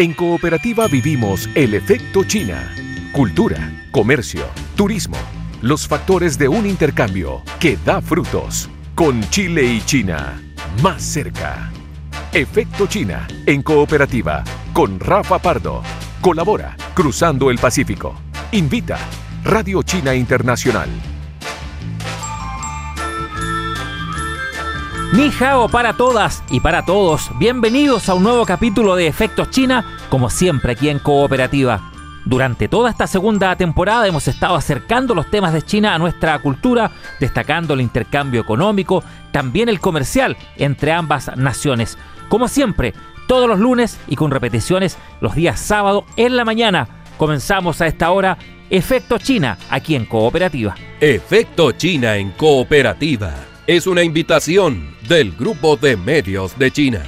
En Cooperativa vivimos el efecto China. Cultura, comercio, turismo, los factores de un intercambio que da frutos. Con Chile y China, más cerca. Efecto China en Cooperativa con Rafa Pardo. Colabora Cruzando el Pacífico. Invita Radio China Internacional. Ni hao para todas y para todos. Bienvenidos a un nuevo capítulo de Efectos China, como siempre aquí en Cooperativa. Durante toda esta segunda temporada hemos estado acercando los temas de China a nuestra cultura, destacando el intercambio económico, también el comercial entre ambas naciones. Como siempre, todos los lunes y con repeticiones los días sábado en la mañana. Comenzamos a esta hora Efecto China aquí en Cooperativa. Efecto China en Cooperativa es una invitación del Grupo de Medios de China.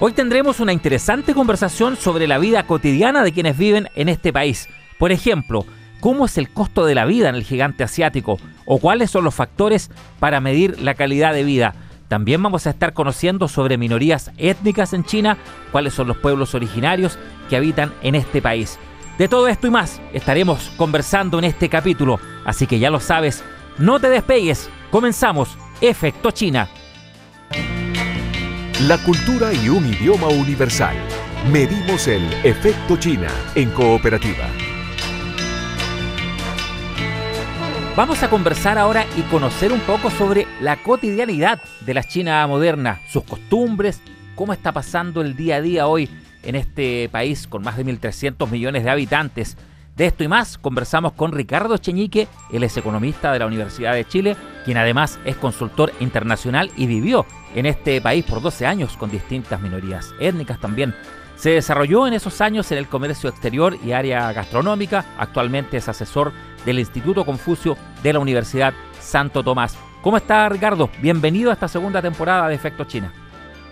Hoy tendremos una interesante conversación sobre la vida cotidiana de quienes viven en este país. Por ejemplo, cómo es el costo de la vida en el gigante asiático o cuáles son los factores para medir la calidad de vida. También vamos a estar conociendo sobre minorías étnicas en China, cuáles son los pueblos originarios que habitan en este país. De todo esto y más estaremos conversando en este capítulo, así que ya lo sabes, no te despegues, comenzamos Efecto China. La cultura y un idioma universal. Medimos el efecto China en cooperativa. Vamos a conversar ahora y conocer un poco sobre la cotidianidad de la China moderna, sus costumbres, cómo está pasando el día a día hoy en este país con más de 1.300 millones de habitantes. De esto y más conversamos con Ricardo Cheñique, él es economista de la Universidad de Chile, quien además es consultor internacional y vivió en este país por 12 años con distintas minorías étnicas también. Se desarrolló en esos años en el comercio exterior y área gastronómica, actualmente es asesor del Instituto Confucio de la Universidad Santo Tomás. ¿Cómo está Ricardo? Bienvenido a esta segunda temporada de Efecto China.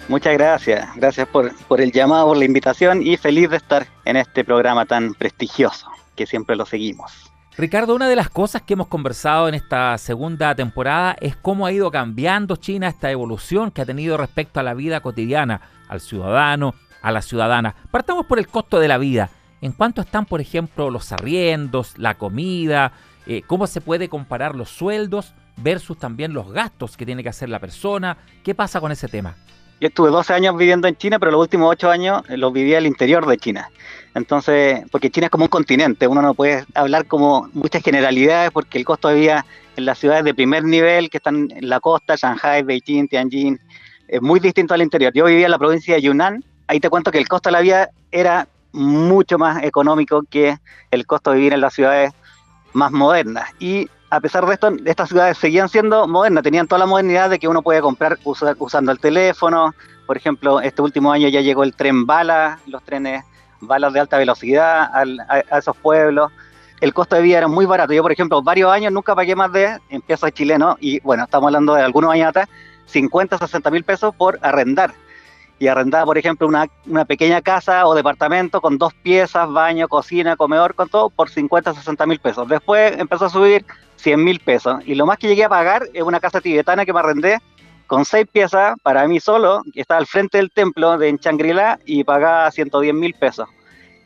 Muchas gracias, gracias por, por el llamado, por la invitación y feliz de estar en este programa tan prestigioso que siempre lo seguimos. Ricardo, una de las cosas que hemos conversado en esta segunda temporada es cómo ha ido cambiando China esta evolución que ha tenido respecto a la vida cotidiana, al ciudadano, a la ciudadana. Partamos por el costo de la vida. ¿En cuánto están, por ejemplo, los arriendos, la comida? Eh, ¿Cómo se puede comparar los sueldos versus también los gastos que tiene que hacer la persona? ¿Qué pasa con ese tema? Yo estuve 12 años viviendo en China, pero los últimos 8 años los viví al interior de China. Entonces, porque China es como un continente, uno no puede hablar como muchas generalidades porque el costo de vida en las ciudades de primer nivel que están en la costa, Shanghai, Beijing, Tianjin, es muy distinto al interior. Yo vivía en la provincia de Yunnan, ahí te cuento que el costo de la vida era mucho más económico que el costo de vivir en las ciudades más modernas. Y a pesar de esto, estas ciudades seguían siendo modernas, tenían toda la modernidad de que uno puede comprar usando el teléfono. Por ejemplo, este último año ya llegó el tren bala, los trenes balas de alta velocidad a, esos pueblos. El costo de vida era muy barato. Yo, por ejemplo, varios años nunca pagué más de, en pesos chilenos, y bueno, estamos hablando de algunos años atrás, 50, 60 mil pesos por arrendar. Y arrendar, por ejemplo, una, una, pequeña casa o departamento con dos piezas, baño, cocina, comedor, con todo, por 50, 60 mil pesos. Después empezó a subir 100 mil pesos. Y lo más que llegué a pagar es una casa tibetana que me arrendé con seis piezas para mí solo, que estaba al frente del templo de Shangri-La y pagaba 110 mil pesos.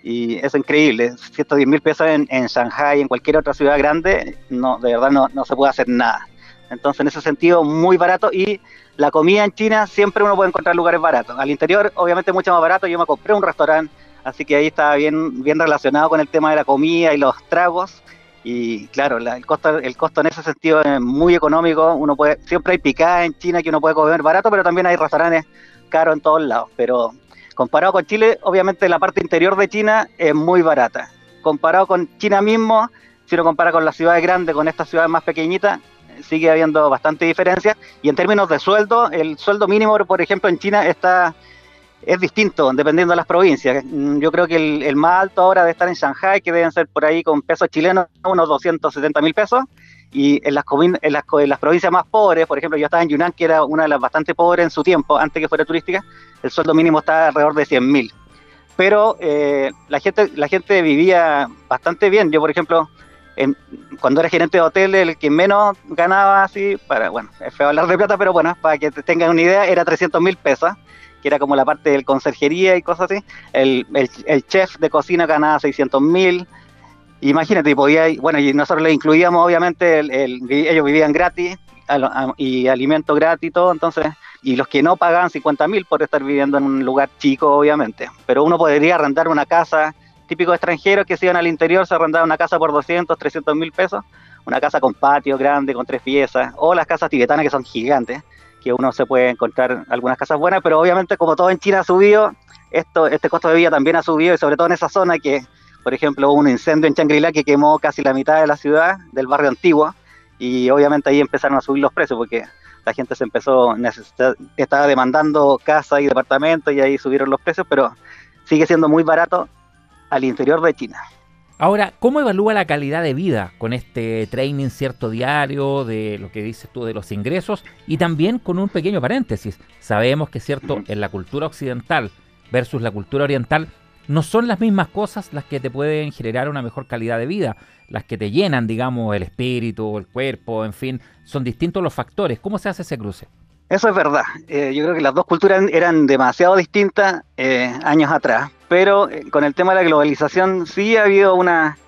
Y es increíble, 110 mil pesos en, en Shanghai, en cualquier otra ciudad grande, no, de verdad no, no se puede hacer nada. Entonces, en ese sentido, muy barato. Y la comida en China siempre uno puede encontrar lugares baratos. Al interior, obviamente, mucho más barato. Yo me compré un restaurante, así que ahí estaba bien, bien relacionado con el tema de la comida y los tragos. Y claro, el, costo, el costo en ese sentido es muy económico. Uno puede, siempre hay picada en China que uno puede comer barato, pero también hay restaurantes caros en todos lados. Pero comparado con Chile, obviamente la parte interior de China es muy barata. Comparado con China mismo, si uno compara con las ciudades grandes, con estas ciudades más pequeñitas, sigue habiendo bastante diferencia. Y en términos de sueldo, el sueldo mínimo, por ejemplo, en China está es distinto dependiendo de las provincias. Mm, yo creo que el, más alto ahora debe estar en Shanghai, que deben ser por ahí con pesos chilenos unos 270 mil pesos. Y en las, en, en las provincias más pobres, por ejemplo, yo estaba en Yunnan, que era una de las bastante pobres en su tiempo, antes que fuera turística, el sueldo mínimo está alrededor de 100 mil. Pero eh, la, gente, la gente vivía bastante bien. Yo, por ejemplo, cuando era gerente de hotel, el que menos ganaba así, para, bueno, es feo hablar de plata, pero bueno, para que tengan una idea, era 300 mil pesos que era como la parte del conserjería y cosas así. El, el, chef de cocina ganaba 600 mil. Imagínate, podía, bueno, y nosotros le incluíamos, obviamente, ellos vivían gratis y alimento gratis y todo, entonces, y los que no pagaban 50 mil por estar viviendo en un lugar chico, obviamente. Pero uno podría arrendar una casa, típico extranjeros que se iban al interior, se arrendaba una casa por 200, 300 mil pesos, una casa con patio grande, con tres piezas, o las casas tibetanas que son gigantes que uno se puede encontrar algunas casas buenas, pero obviamente como todo en China ha subido, esto, este costo de vida también ha subido y sobre todo en esa zona que, por ejemplo, hubo un incendio en Shangri-La que quemó casi la mitad de la ciudad, del barrio antiguo, y obviamente ahí empezaron a subir los precios porque la gente se empezó, estaba demandando casa y departamentos y ahí subieron los precios, pero sigue siendo muy barato al interior de China. Ahora, ¿cómo evalúa la calidad de vida con este training cierto diario de lo que dices tú de los ingresos? Y también con un pequeño paréntesis. Sabemos que cierto, en la cultura occidental versus la cultura oriental, no son las mismas cosas las que te pueden generar una mejor calidad de vida, las que te llenan, digamos, el espíritu, el cuerpo, en fin, son distintos los factores. ¿Cómo se hace ese cruce? Eso es verdad. Eh, yo creo que las dos culturas eran demasiado distintas eh, años atrás, pero eh, con el tema de la globalización sí ha habido una,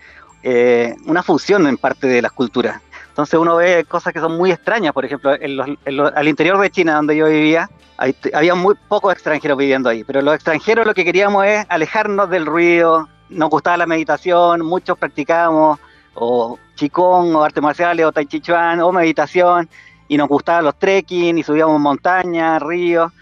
una fusión en parte de las culturas. Entonces uno ve cosas que son muy extrañas, por ejemplo, al interior de China, donde yo vivía, había muy pocos extranjeros viviendo ahí, pero los extranjeros lo que queríamos es alejarnos del ruido, nos gustaba la meditación, muchos practicábamos o chikung o artes marciales o tai chi chuan o meditación y nos gustaban los trekking y subíamos montañas, ríos.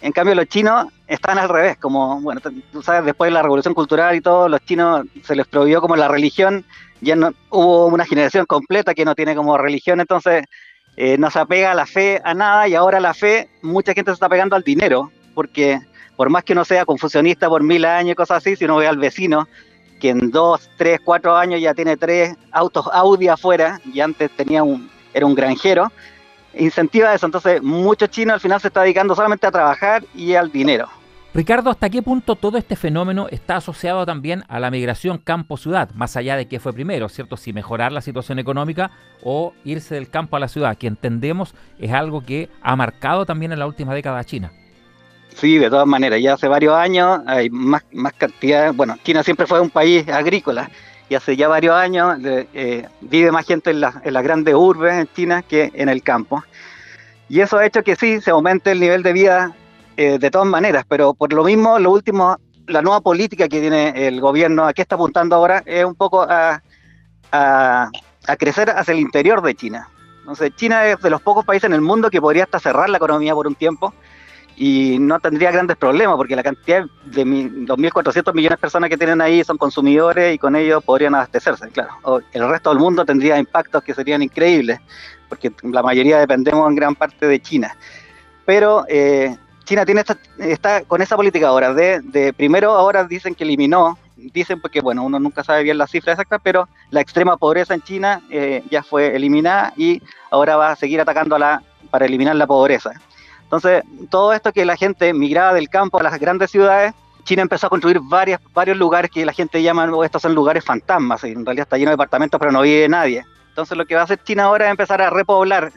En cambio, los chinos estaban al revés, como, bueno, tú sabes, después de la revolución cultural y todo, los chinos se les prohibió como la religión, ya no hubo una generación completa que no tiene como religión, entonces eh, no se apega a la fe a nada y ahora la fe, mucha gente se está pegando al dinero, porque por más que uno sea confusionista por mil años y cosas así, si uno ve al vecino que en dos, tres, cuatro años ya tiene tres autos Audi afuera y antes tenía un, era un granjero, incentiva eso. Entonces, muchos chinos al final se está dedicando solamente a trabajar y al dinero. Ricardo, ¿hasta qué punto todo este fenómeno está asociado también a la migración campo-ciudad? Más allá de qué fue primero, ¿cierto? Si mejorar la situación económica o irse del campo a la ciudad, que entendemos es algo que ha marcado también en la última década a China. Sí, de todas maneras, ya hace varios años hay más, cantidad, bueno, China siempre fue un país agrícola, y hace ya varios años eh, vive más gente en, las grandes urbes en China que en el campo. Y eso ha hecho que sí, se aumente el nivel de vida eh, de todas maneras, pero por lo mismo, lo último, la nueva política que tiene el gobierno, a qué está apuntando ahora, es un poco a, crecer hacia el interior de China. Entonces, China es de los pocos países en el mundo que podría hasta cerrar la economía por un tiempo y no tendría grandes problemas porque la cantidad de 2.400 millones de personas que tienen ahí son consumidores y con ellos podrían abastecerse, claro. el resto del mundo tendría impactos que serían increíbles porque la mayoría dependemos en gran parte de China. Pero eh, China tiene esta, está con esa política ahora de, primero ahora dicen que eliminó, dicen porque bueno, uno nunca sabe bien la cifra exacta, pero la extrema pobreza en China eh, ya fue eliminada y ahora va a seguir atacando a la, para eliminar la pobreza. Entonces, todo esto que la gente migraba del campo a las grandes ciudades, China empezó a construir varias, varios lugares que la gente llama, oh, estos son lugares fantasmas, y en realidad está lleno de departamentos, pero no vive nadie. Entonces, lo que va a hacer China ahora es empezar a repoblar,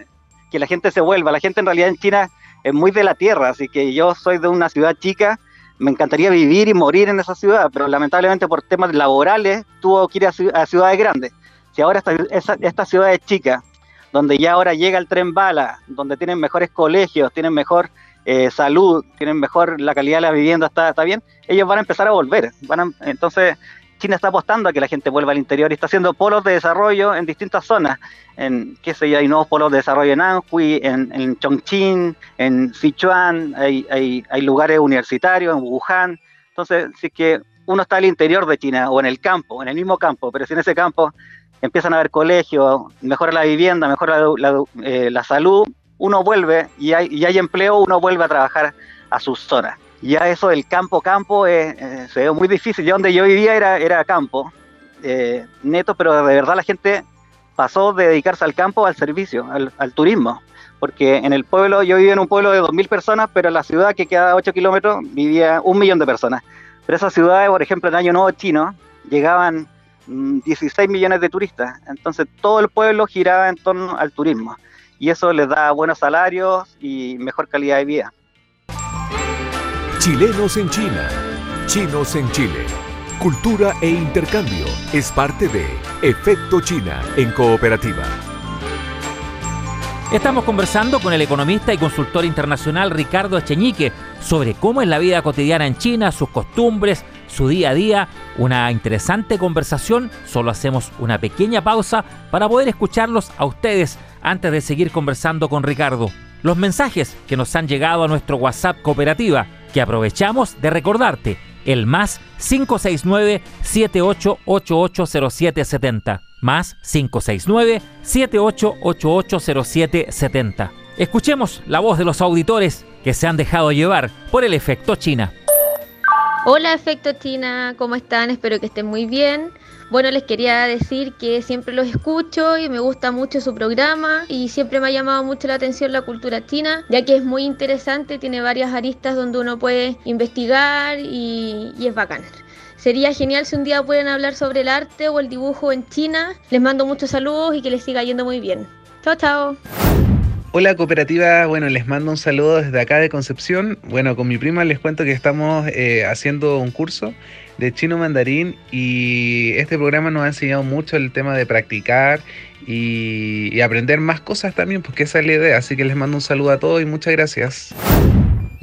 que la gente se vuelva. La gente en realidad en China es muy de la tierra, así que yo soy de una ciudad chica, me encantaría vivir y morir en esa ciudad, pero lamentablemente por temas laborales tuvo que ir a, ciudades grandes. Si ahora esta, esta, ciudad es chica, donde ya ahora llega el tren bala, donde tienen mejores colegios, tienen mejor eh, salud, tienen mejor la calidad de la vivienda, está, está bien, ellos van a empezar a volver. Van entonces, China está apostando a que la gente vuelva al interior y está haciendo polos de desarrollo en distintas zonas. En, qué sé yo, hay nuevos polos de desarrollo en Anhui, en, Chongqing, en Sichuan, hay, lugares universitarios, en Wuhan. Entonces, si que uno está al interior de China o en el campo, en el mismo campo, pero si en ese campo empiezan a haber colegios, mejora la vivienda, mejora eh, la, salud, uno vuelve y hay, y hay empleo, uno vuelve a trabajar a sus zonas. Ya eso del campo campo eh, se ve muy difícil. Yo donde yo vivía era, era campo, eh, neto, pero de verdad la gente pasó de dedicarse al campo al servicio, al, turismo. Porque en el pueblo, yo vivía en un pueblo de 2.000 personas, pero en la ciudad que queda a 8 kilómetros vivía un millón de personas. Pero esas ciudades, por ejemplo, en el Año Nuevo Chino, llegaban 16 millones de turistas. Entonces todo el pueblo giraba en torno al turismo y eso les da buenos salarios y mejor calidad de vida. Chilenos en China, chinos en Chile. Cultura e intercambio es parte de Efecto China en Cooperativa. Estamos conversando con el economista y consultor internacional Ricardo Echeñique sobre cómo es la vida cotidiana en China, sus costumbres, su día a día. Una interesante conversación. Solo hacemos una pequeña pausa para poder escucharlos a ustedes antes de seguir conversando con Ricardo. Los mensajes que nos han llegado a nuestro WhatsApp cooperativa, que aprovechamos de recordarte, el más 569 78880770 más 569-78880770. Escuchemos la voz de los auditores que se han dejado llevar por el efecto China. Hola efecto China, ¿cómo están? Espero que estén muy bien. Bueno, les quería decir que siempre los escucho y me gusta mucho su programa y siempre me ha llamado mucho la atención la cultura china, ya que es muy interesante, tiene varias aristas donde uno puede investigar y, es bacán. Sería genial si un día pueden hablar sobre el arte o el dibujo en China. Les mando muchos saludos y que les siga yendo muy bien. Chao, chao. Hola cooperativa, bueno, les mando un saludo desde acá de Concepción. Bueno, con mi prima les cuento que estamos eh, haciendo un curso de chino mandarín y este programa nos ha enseñado mucho el tema de practicar y, aprender más cosas también, porque esa es la idea. Así que les mando un saludo a todos y muchas gracias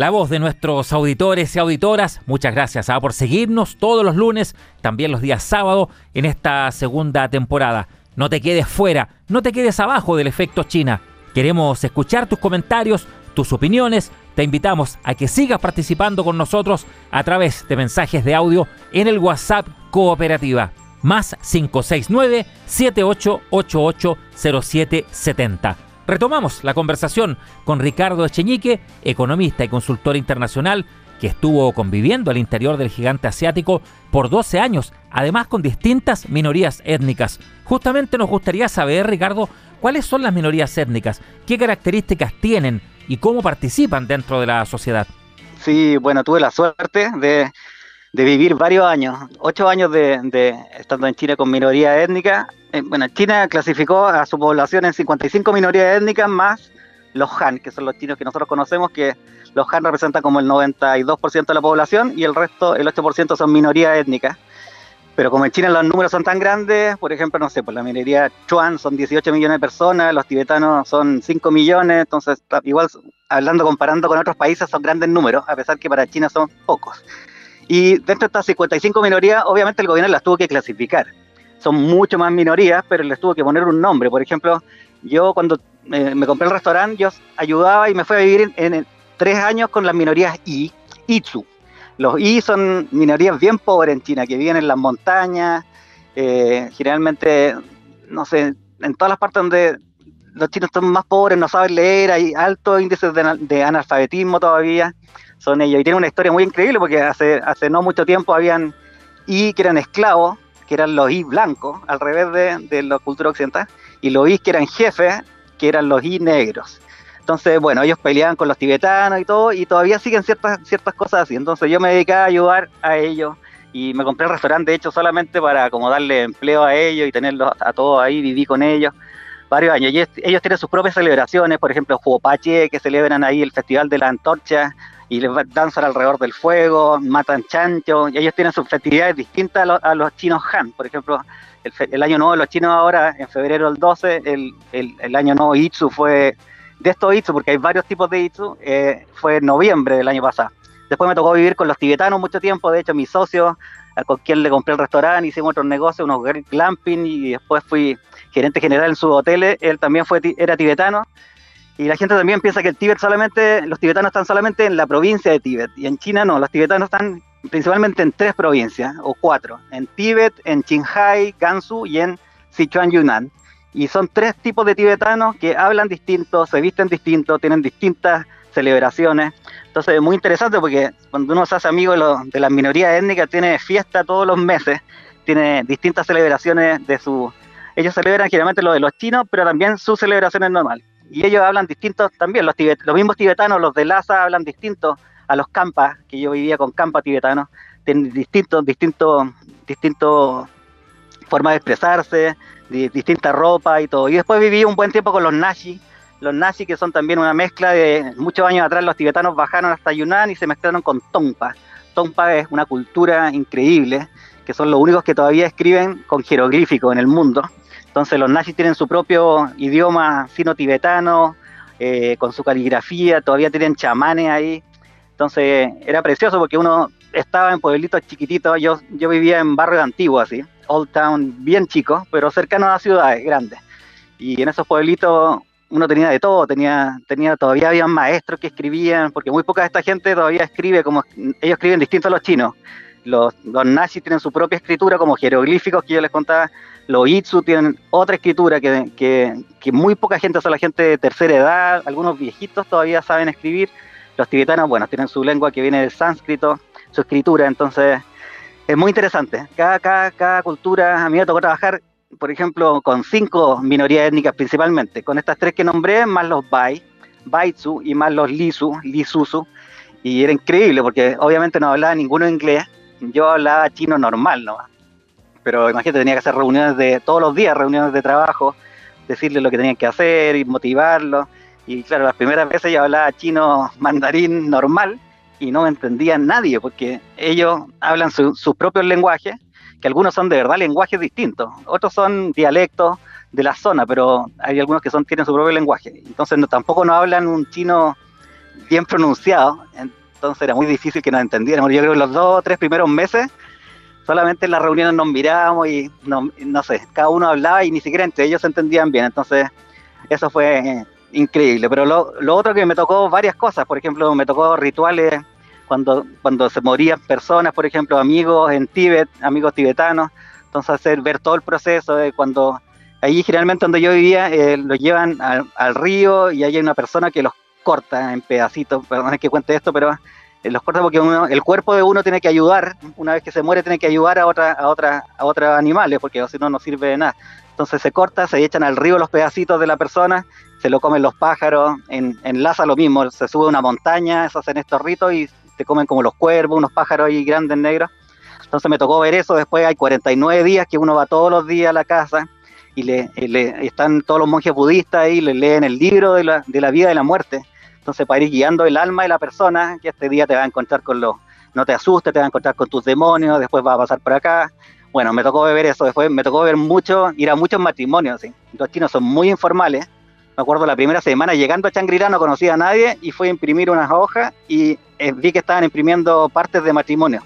la voz de nuestros auditores y auditoras. Muchas gracias ¿ah? por seguirnos todos los lunes, también los días sábado en esta segunda temporada. No te quedes fuera, no te quedes abajo del efecto China. Queremos escuchar tus comentarios, tus opiniones. Te invitamos a que sigas participando con nosotros a través de mensajes de audio en el WhatsApp Cooperativa. Más 569 7888 0770 Retomamos la conversación con Ricardo Echeñique, economista y consultor internacional que estuvo conviviendo al interior del gigante asiático por 12 años, además con distintas minorías étnicas. Justamente nos gustaría saber, Ricardo, cuáles son las minorías étnicas, qué características tienen y cómo participan dentro de la sociedad. Sí, bueno, tuve la suerte de, vivir varios años, ocho años de, estando en China con minoría étnica eh, bueno, China clasificó a su población en 55 minorías étnicas más los Han, que son los chinos que nosotros conocemos, que los Han representan como el 92% de la población y el resto, el 8% son minorías étnicas. Pero como en China los números son tan grandes, por ejemplo, no sé, pues la minoría Chuan son 18 millones de personas, los tibetanos son 5 millones, entonces igual hablando, comparando con otros países son grandes números, a pesar que para China son pocos. Y dentro de estas 55 minorías, obviamente el gobierno las tuvo que clasificar son mucho más minorías, pero les tuvo que poner un nombre. Por ejemplo, yo cuando me compré el restaurante, yo ayudaba y me fui a vivir en, tres años con las minorías I, Itzu. Los I son minorías bien pobres en China, que viven en las montañas, eh, generalmente, no sé, en todas las partes donde los chinos son más pobres, no saben leer, hay altos índices de, analfabetismo todavía, son ellos. Y tienen una historia muy increíble porque hace, hace no mucho tiempo habían I que eran esclavos, que eran los I blancos, al revés de, de la cultura occidental, y los I que eran jefes, que eran los I negros. Entonces, bueno, ellos peleaban con los tibetanos y todo, y todavía siguen ciertas, ciertas cosas así. Entonces yo me dedicaba a ayudar a ellos, y me compré el restaurante, de hecho, solamente para como darle empleo a ellos y tenerlos a todos ahí, viví con ellos varios años. Ellos, ellos tienen sus propias celebraciones, por ejemplo, Huopache, que celebran ahí el Festival de la Antorcha, y les danzan alrededor del fuego, matan chancho, y ellos tienen sus festividades distintas a, los chinos Han. Por ejemplo, el, año nuevo de los chinos ahora, en febrero del 12, el, el, año nuevo Itzu fue, de estos Itzu, porque hay varios tipos de Itzu, eh, fue en noviembre del año pasado. Después me tocó vivir con los tibetanos mucho tiempo, de hecho mi socio, con quien le compré el restaurante, hicimos otros negocios, unos glamping, y después fui gerente general en sus hoteles, él también fue era tibetano, y la gente también piensa que el Tíbet solamente, los tibetanos están solamente en la provincia de Tíbet. Y en China no, los tibetanos están principalmente en tres provincias, o cuatro. En Tíbet, en Qinghai, Gansu y en Sichuan, Yunnan. Y son tres tipos de tibetanos que hablan distinto, se visten distinto, tienen distintas celebraciones. Entonces es muy interesante porque cuando uno se hace amigo de, de las minorías étnicas, tiene fiesta todos los meses, tiene distintas celebraciones de su... Ellos celebran generalmente lo de los chinos, pero también sus celebraciones normales y ellos hablan distintos también, los, los mismos tibetanos, los de Lhasa hablan distintos a los campas, que yo vivía con campas tibetanos, tienen distintos, distintos, distintos formas de expresarse, distinta ropa y todo. Y después viví un buen tiempo con los Nashi, los nazis, que son también una mezcla de muchos años atrás los tibetanos bajaron hasta Yunnan y se mezclaron con Tongpa. Tongpa es una cultura increíble, que son los únicos que todavía escriben con jeroglífico en el mundo. Entonces los nazis tienen su propio idioma sino-tibetano, eh, con su caligrafía, todavía tienen chamanes ahí. Entonces era precioso porque uno estaba en pueblitos chiquititos, yo, yo vivía en barrio antiguo así, Old Town bien chico, pero cercano a ciudades grandes. Y en esos pueblitos uno tenía de todo, tenía, tenía, todavía había maestros que escribían, porque muy poca de esta gente todavía escribe como, ellos escriben distinto a los chinos. Los, los nazis tienen su propia escritura como jeroglíficos que yo les contaba, los Itzu tienen otra escritura que, que, que muy poca gente, o sea, la gente de tercera edad, algunos viejitos todavía saben escribir, los tibetanos, bueno, tienen su lengua que viene del sánscrito, su escritura, entonces es muy interesante. Cada, cultura, a mí me tocó trabajar por ejemplo, con cinco minorías étnicas principalmente, con estas tres que nombré, más los Bai, Baitsu y más los Lisu, Lisusu, y era increíble porque obviamente no hablaba ninguno inglés, yo hablaba chino normal ¿no? pero imagínate, tenía que hacer reuniones de todos los días, reuniones de trabajo, decirles lo que tenían que hacer y motivarlos, y claro, las primeras veces yo hablaba chino mandarín normal y no me entendía nadie porque ellos hablan sus propios lenguajes que algunos son de verdad lenguajes distintos, otros son dialectos de la zona, pero hay algunos que son tienen su propio lenguaje. Entonces tampoco no hablan un chino bien pronunciado, entonces era muy difícil que nos entendiéramos. Yo creo que los dos o tres primeros meses solamente en las reuniones nos mirábamos y no, no sé, cada uno hablaba y ni siquiera entre ellos se entendían bien. Entonces eso fue increíble. Pero lo, lo otro que me tocó varias cosas, por ejemplo, me tocó rituales cuando, cuando se morían personas, por ejemplo, amigos en Tíbet, amigos tibetanos, entonces hacer ver todo el proceso de cuando ahí generalmente donde yo vivía eh, los llevan al, río y hay una persona que los corta en pedacitos, perdón que cuente esto, pero eh, los corta porque el cuerpo de uno tiene que ayudar, una vez que se muere tiene que ayudar a otra, a otra, a otros animales, porque si no no sirve de nada. Entonces se corta, se echan al río los pedacitos de la persona, se lo comen los pájaros, en, en Laza lo mismo, se sube una montaña, se hacen estos ritos y te comen como los cuervos, unos pájaros ahí grandes negros. Entonces me tocó ver eso, después hay 49 días que uno va todos los días a la casa y le, están todos los monjes budistas ahí, le leen el libro de la, de la vida y la muerte. Entonces para ir guiando el alma de la persona, que este día te va a encontrar con los, no te asustes, te va a encontrar con tus demonios, después va a pasar por acá. Bueno, me tocó ver eso, después me tocó ver mucho, ir a muchos matrimonios, ¿sí? los chinos son muy informales, me acuerdo la primera semana llegando a Changrila no conocía a nadie y fui a imprimir unas hojas y eh, vi que estaban imprimiendo partes de matrimonio.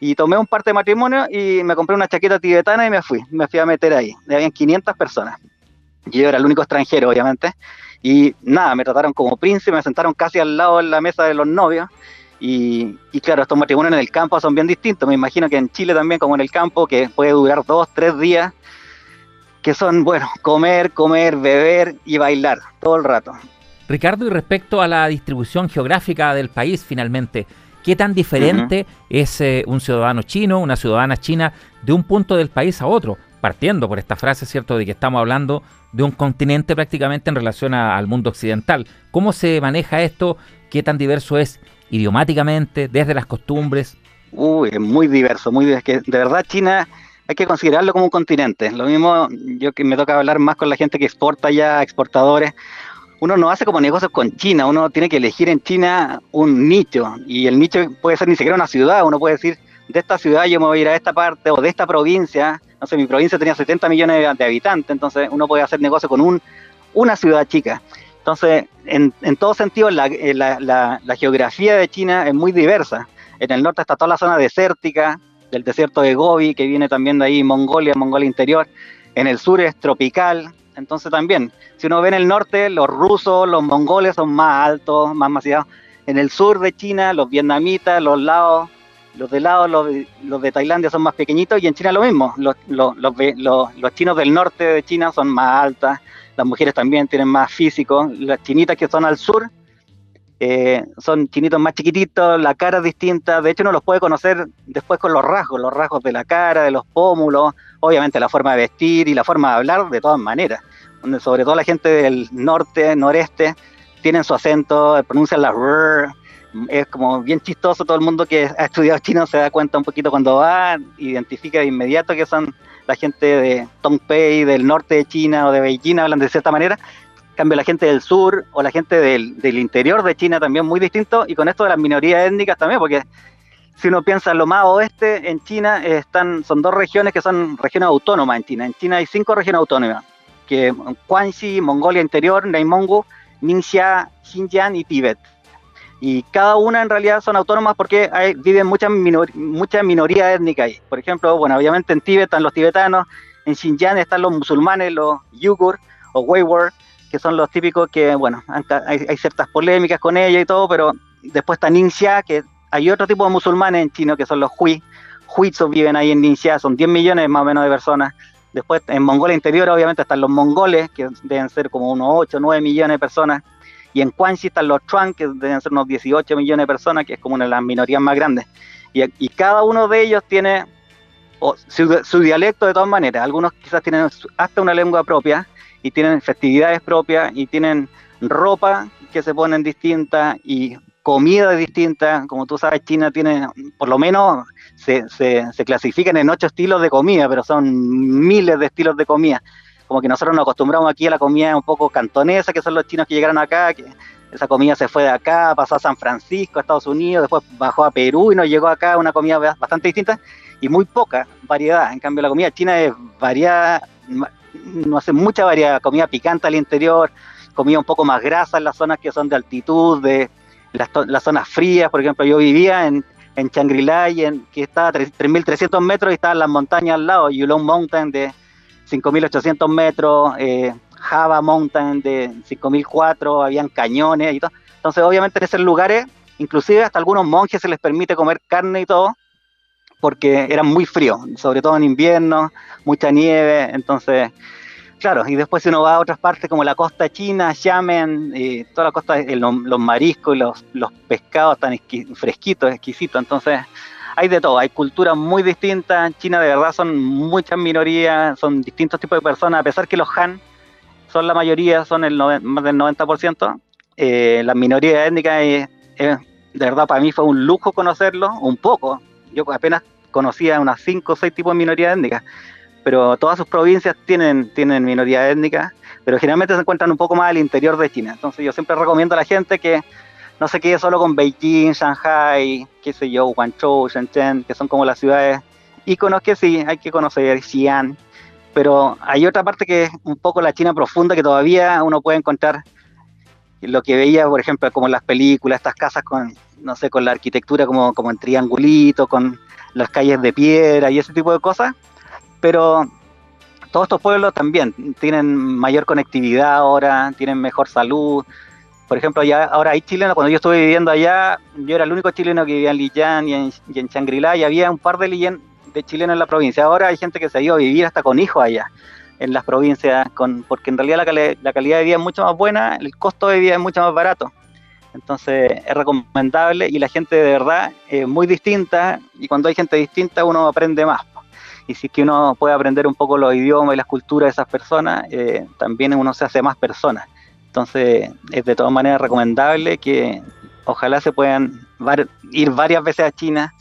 Y tomé un parte de matrimonio y me compré una chaqueta tibetana y me fui, me fui a meter ahí. Habían 500 personas. Yo era el único extranjero, obviamente. Y nada, me trataron como príncipe, me sentaron casi al lado de la mesa de los novios. Y, y, claro, estos matrimonios en el campo son bien distintos. Me imagino que en Chile también, como en el campo, que puede durar dos, tres días, que son, bueno, comer, comer, beber y bailar todo el rato. Ricardo, y respecto a la distribución geográfica del país, finalmente, ¿qué tan diferente es eh, un ciudadano chino, una ciudadana china, de un punto del país a otro? Partiendo por esta frase, ¿cierto?, de que estamos hablando de un continente prácticamente en relación al mundo occidental. ¿Cómo se maneja esto? ¿Qué tan diverso es idiomáticamente, desde las costumbres? Uy, es muy diverso, muy diverso. De verdad China hay que considerarlo como un continente. Lo mismo, yo que me toca hablar más con la gente que exporta ya, exportadores. Uno no hace como negocios con China, uno tiene que elegir en China un nicho y el nicho puede ser ni siquiera una ciudad, uno puede decir, de esta ciudad yo me voy a ir a esta parte o de esta provincia, no sé, mi provincia tenía 70 millones de habitantes, entonces uno puede hacer negocio con un, una ciudad chica. Entonces, en, en todo sentido, la, la geografía de China es muy diversa. En el norte está toda la zona desértica, del desierto de Gobi, que viene también de ahí, Mongolia, Mongolia interior. En el sur es tropical, entonces también, si uno ve en el norte, los rusos, los mongoles son más altos, más masivos. En el sur de China, los vietnamitas, los laos, los de Laos, los, los, de Tailandia son más pequeñitos y en China lo mismo. Los, los, los, chinos del norte de China son más altas, las mujeres también tienen más físico. Las chinitas que son al sur eh, son chinitos más chiquititos, la cara es distinta, de hecho uno los puede conocer después con los rasgos, los rasgos de la cara, de los pómulos, obviamente la forma de vestir y la forma de hablar de todas maneras, sobre todo la gente del norte, noreste, tienen su acento, pronuncian la r, es como bien chistoso, todo el mundo que ha estudiado chino se da cuenta un poquito cuando va, identifica de inmediato que son la gente de Tongpei, del norte de China o de Beijing, hablan de cierta manera, cambio la gente del sur o la gente del, interior de China también muy distinto, y con esto de las minorías étnicas también, porque si uno piensa en lo más oeste, en China están, son dos regiones que son regiones autónomas en China. En China hay cinco regiones autónomas, que Guangxi, Mongolia Interior, Neimongu, Ningxia, Xinjiang y Tíbet. Y cada una en realidad son autónomas porque hay, viven muchas minor, mucha minorías étnicas ahí. Por ejemplo, bueno, obviamente en Tíbet están los tibetanos, en Xinjiang están los musulmanes, los yugur o Weiwar, que son los típicos que, bueno, hay, hay, ciertas polémicas con ellos y todo, pero después está Ningxia, que hay otro tipo de musulmanes en China que son los Hui. Huizos viven ahí en Ningxia, son 10 millones más o menos de personas. Después en Mongolia Interior obviamente están los mongoles, que deben ser como unos 8 9 millones de personas. Y en Guangxi están los Chuan, que deben ser unos 18 millones de personas, que es como una de las minorías más grandes. Y, y cada uno de ellos tiene su, su, dialecto de todas maneras. Algunos quizás tienen hasta una lengua propia y tienen festividades propias y tienen ropa que se ponen distintas y comida distinta. Como tú sabes, China tiene, por lo menos, se, se, se, clasifican en ocho estilos de comida, pero son miles de estilos de comida. Como que nosotros nos acostumbramos aquí a la comida un poco cantonesa, que son los chinos que llegaron acá, que esa comida se fue de acá, pasó a San Francisco, a Estados Unidos, después bajó a Perú y nos llegó acá una comida bastante distinta y muy poca variedad. En cambio, la comida china es variada, no hace mucha variedad, comida picante al interior, comida un poco más grasa en las zonas que son de altitud, de las, las zonas frías. Por ejemplo, yo vivía en, en Shangri-La, en, que estaba a 3.300 metros y estaban las montañas al lado, Yulong Mountain de 5.800 metros, eh, Java Mountain de 5.004, habían cañones y todo. Entonces, obviamente en esos lugares, inclusive hasta algunos monjes se les permite comer carne y todo, porque eran muy fríos, sobre todo en invierno, mucha nieve, entonces, claro, y después si uno va a otras partes como la costa china, Xiamen, y toda la costa, los, mariscos y los, pescados tan fresquitos, exquisitos, entonces hay de todo, hay culturas muy distintas, China de verdad son muchas minorías, son distintos tipos de personas, a pesar que los Han son la mayoría, son el más del 90%, eh, las minorías étnicas, eh, de verdad para mí fue un lujo conocerlo, un poco, yo apenas conocía unas 5 o 6 tipos de minorías étnicas, pero todas sus provincias tienen, tienen minorías étnicas, pero generalmente se encuentran un poco más al interior de China, entonces yo siempre recomiendo a la gente que no se quede solo con Beijing, Shanghai, qué sé yo, Guangzhou, Shenzhen, que son como las ciudades íconos que sí, hay que conocer, Xi'an, pero hay otra parte que es un poco la China profunda que todavía uno puede encontrar lo que veía, por ejemplo, como en las películas, estas casas con, no sé, con la arquitectura como, como en triangulito, con las calles de piedra y ese tipo de cosas, pero todos estos pueblos también tienen mayor conectividad ahora, tienen mejor salud, por ejemplo, ya ahora hay chilenos, cuando yo estuve viviendo allá, yo era el único chileno que vivía en Lillán y en, y Shangri-La, y había un par de, chilenos en la provincia. Ahora hay gente que se ha ido a vivir hasta con hijos allá, en las provincias, con, porque en realidad la, la calidad de vida es mucho más buena, el costo de vida es mucho más barato. Entonces es recomendable y la gente de verdad es muy distinta y cuando hay gente distinta uno aprende más. Y si es que uno puede aprender un poco los idiomas y las culturas de esas personas, eh, también uno se hace más persona. Entonces, es de todas maneras recomendable que ojalá se puedan ir varias veces a China.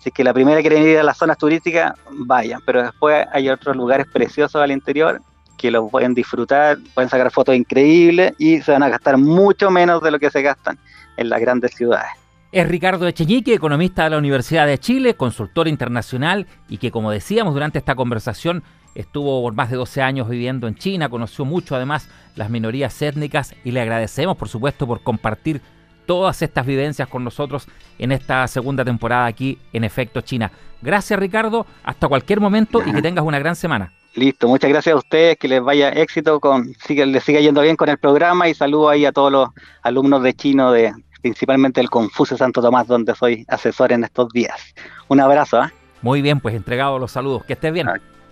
Si es que la primera quieren ir a las zonas turísticas, vayan, pero después hay otros lugares preciosos al interior que los pueden disfrutar, pueden sacar fotos increíbles y se van a gastar mucho menos de lo que se gastan en las grandes ciudades. Es Ricardo Echeñique, economista de la Universidad de Chile, consultor internacional y que, como decíamos durante esta conversación, estuvo por más de 12 años viviendo en China, conoció mucho además las minorías étnicas y le agradecemos por supuesto por compartir todas estas vivencias con nosotros en esta segunda temporada aquí en Efecto China. Gracias Ricardo, hasta cualquier momento y que tengas una gran semana. Listo, muchas gracias a ustedes, que les vaya éxito, con, siga, les siga yendo bien con el programa y saludo ahí a todos los alumnos de chino, de, principalmente del Confucio Santo Tomás, donde soy asesor en estos días. Un abrazo. ¿eh? Muy bien, pues entregado los saludos, que estés bien.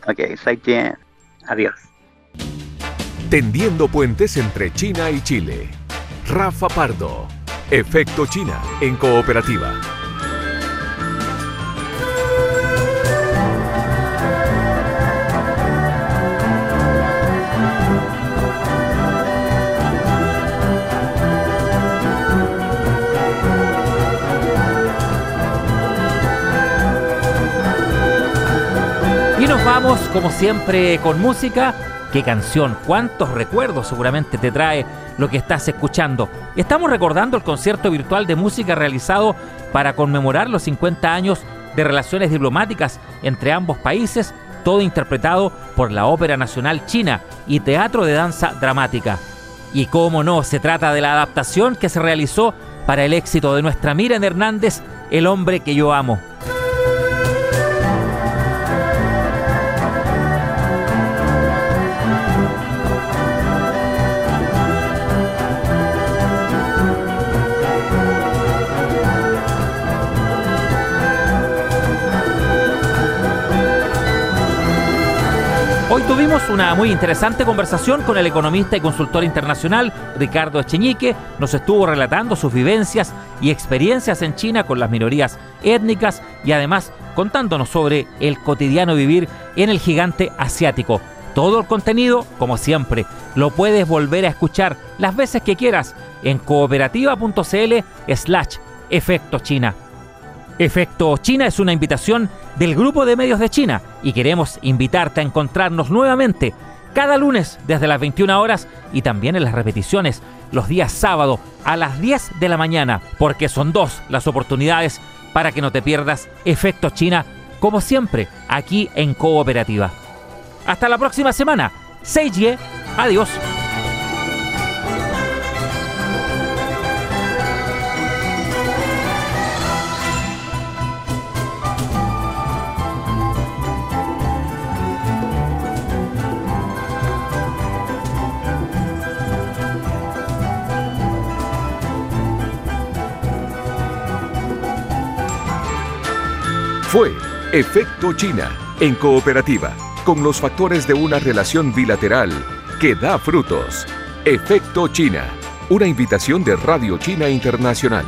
Ok, bien. Adiós. Tendiendo puentes entre China y Chile. Rafa Pardo. Efecto China en cooperativa. Como siempre, con música. qué canción, cuántos recuerdos seguramente te trae lo que estás escuchando. Estamos recordando el concierto virtual de música realizado para conmemorar los 50 años de relaciones diplomáticas entre ambos países, todo interpretado por la Ópera Nacional China y Teatro de Danza Dramática. Y cómo no, se trata de la adaptación que se realizó para el éxito de nuestra Miren Hernández, El hombre que yo amo. Una muy interesante conversación con el economista y consultor internacional Ricardo Echeñique. Nos estuvo relatando sus vivencias y experiencias en China con las minorías étnicas y además contándonos sobre el cotidiano vivir en el gigante asiático. Todo el contenido, como siempre, lo puedes volver a escuchar las veces que quieras en cooperativa.cl slash efecto China. Efecto China es una invitación del Grupo de Medios de China y queremos invitarte a encontrarnos nuevamente cada lunes desde las 21 horas y también en las repeticiones los días sábado a las 10 de la mañana, porque son dos las oportunidades para que no te pierdas Efecto China, como siempre, aquí en Cooperativa. Hasta la próxima semana. Seijie, adiós. Fue Efecto China en cooperativa, con los factores de una relación bilateral que da frutos. Efecto China, una invitación de Radio China Internacional.